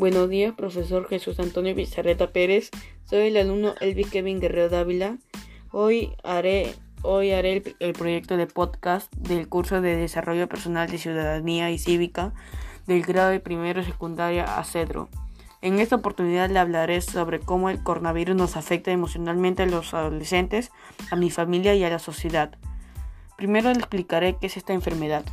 Buenos días, profesor Jesús Antonio Pizarreta Pérez. Soy el alumno Elvis Kevin Guerrero Dávila. Hoy haré, hoy haré el, el, proyecto de podcast del curso de Desarrollo Personal de Ciudadanía y Cívica del grado de primero secundaria a Cedro. En esta oportunidad le hablaré sobre cómo el coronavirus nos afecta emocionalmente a los adolescentes, a mi familia y a la sociedad. Primero le explicaré qué es esta enfermedad.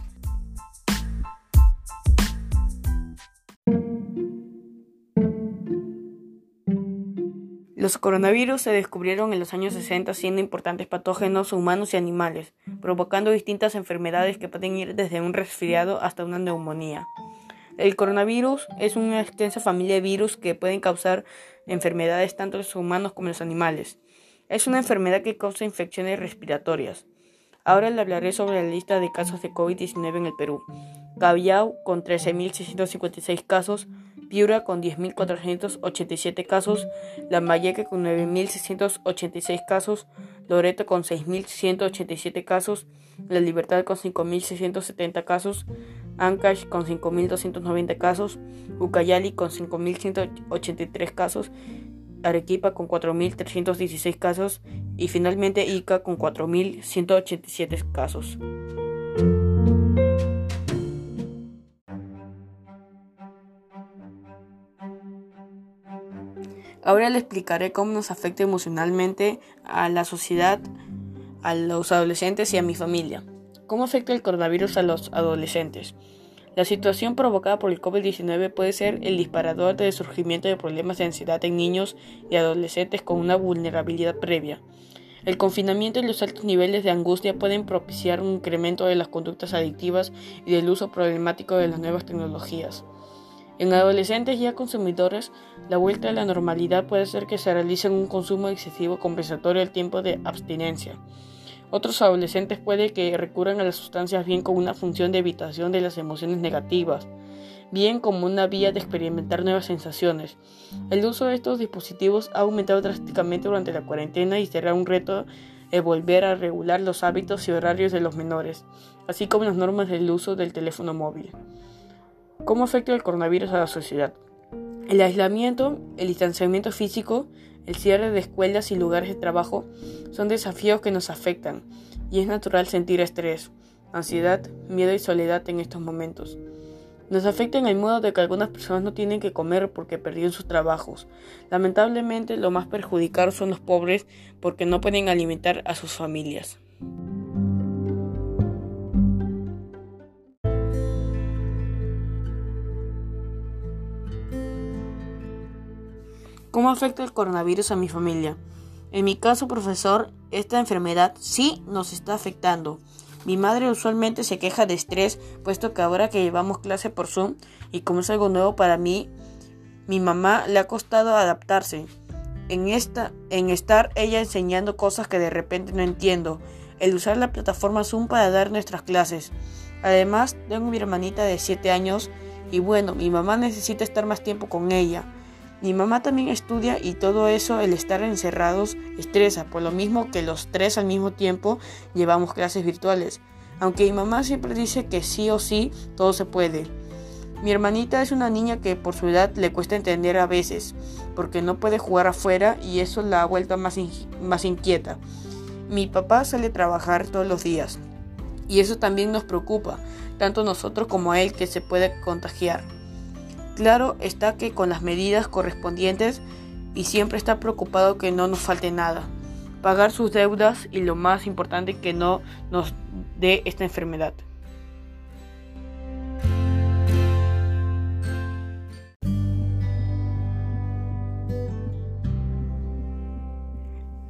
Los coronavirus se descubrieron en los años 60 siendo importantes patógenos humanos y animales, provocando distintas enfermedades que pueden ir desde un resfriado hasta una neumonía. El coronavirus es una extensa familia de virus que pueden causar enfermedades tanto en los humanos como en los animales. Es una enfermedad que causa infecciones respiratorias. Ahora le hablaré sobre la lista de casos de COVID-19 en el Perú. Callao con 13.656 casos, Piura con 10.487 casos, Lambayeque con 9.686 casos, Loreto con 6.187 casos, La Libertad con 5.670 casos, Ancash con 5.290 casos, Ucayali con 5.183 casos, Arequipa con 4.316 casos y finalmente Ica con 4.187 casos. Ahora le explicaré cómo nos afecta emocionalmente a la sociedad, a los adolescentes y a mi familia. ¿Cómo afecta el coronavirus a los adolescentes? La situación provocada por el COVID-19 puede ser el disparador del surgimiento de problemas de ansiedad en niños y adolescentes con una vulnerabilidad previa. El confinamiento y los altos niveles de angustia pueden propiciar un incremento de las conductas adictivas y del uso problemático de las nuevas tecnologías. En adolescentes ya consumidores, la vuelta a la normalidad puede ser que se realice un consumo excesivo compensatorio al tiempo de abstinencia. Otros adolescentes puede que recurran a las sustancias bien como una función de evitación de las emociones negativas, bien como una vía de experimentar nuevas sensaciones. El uso de estos dispositivos ha aumentado drásticamente durante la cuarentena y será un reto volver a regular los hábitos y horarios de los menores, así como las normas del uso del teléfono móvil. ¿Cómo afecta el coronavirus a la sociedad? El aislamiento, el distanciamiento físico, el cierre de escuelas y lugares de trabajo son desafíos que nos afectan y es natural sentir estrés, ansiedad, miedo y soledad en estos momentos. Nos afecta en el modo de que algunas personas no tienen que comer porque perdieron sus trabajos. Lamentablemente, lo más perjudicados son los pobres porque no pueden alimentar a sus familias. ¿Cómo afecta el coronavirus a mi familia? En mi caso, profesor, esta enfermedad sí nos está afectando. Mi madre usualmente se queja de estrés, puesto que ahora que llevamos clase por Zoom y como es algo nuevo para mí, mi mamá le ha costado adaptarse. En esta, en estar ella enseñando cosas que de repente no entiendo, el usar la plataforma Zoom para dar nuestras clases. Además, tengo mi hermanita de 7 años y bueno, mi mamá necesita estar más tiempo con ella. Mi mamá también estudia y todo eso, el estar encerrados, estresa, por lo mismo que los tres al mismo tiempo llevamos clases virtuales. Aunque mi mamá siempre dice que sí o sí, todo se puede. Mi hermanita es una niña que por su edad le cuesta entender a veces, porque no puede jugar afuera y eso la ha vuelto más, más inquieta. Mi papá sale a trabajar todos los días y eso también nos preocupa, tanto nosotros como a él que se puede contagiar. Claro está que con las medidas correspondientes y siempre está preocupado que no nos falte nada. Pagar sus deudas y lo más importante que no nos dé esta enfermedad.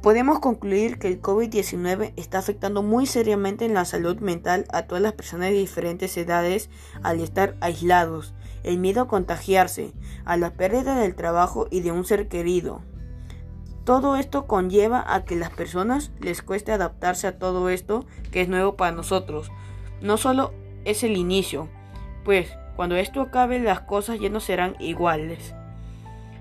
Podemos concluir que el COVID-19 está afectando muy seriamente en la salud mental a todas las personas de diferentes edades al estar aislados, el miedo a contagiarse, a la pérdida del trabajo y de un ser querido. Todo esto conlleva a que las personas les cueste adaptarse a todo esto que es nuevo para nosotros. No solo es el inicio, pues cuando esto acabe las cosas ya no serán iguales.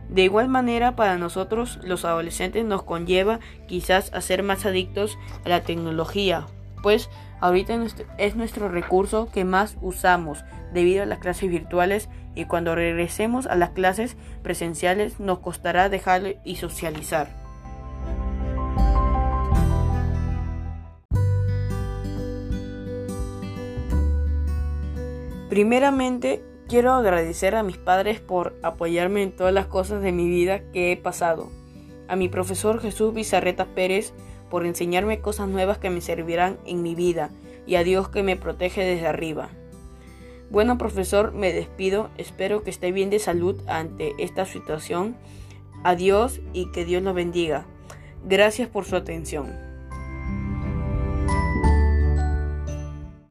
De igual manera, para nosotros los adolescentes nos conlleva quizás a ser más adictos a la tecnología, pues ahorita es nuestro recurso que más usamos debido a las clases virtuales y cuando regresemos a las clases presenciales nos costará dejarlo y socializar. Primeramente, quiero agradecer a mis padres por apoyarme en todas las cosas de mi vida que he pasado. A mi profesor Jesús Bizarreta Pérez por enseñarme cosas nuevas que me servirán en mi vida y a Dios que me protege desde arriba. Bueno, profesor, me despido. Espero que esté bien de salud ante esta situación. Adiós y que Dios lo bendiga. Gracias por su atención.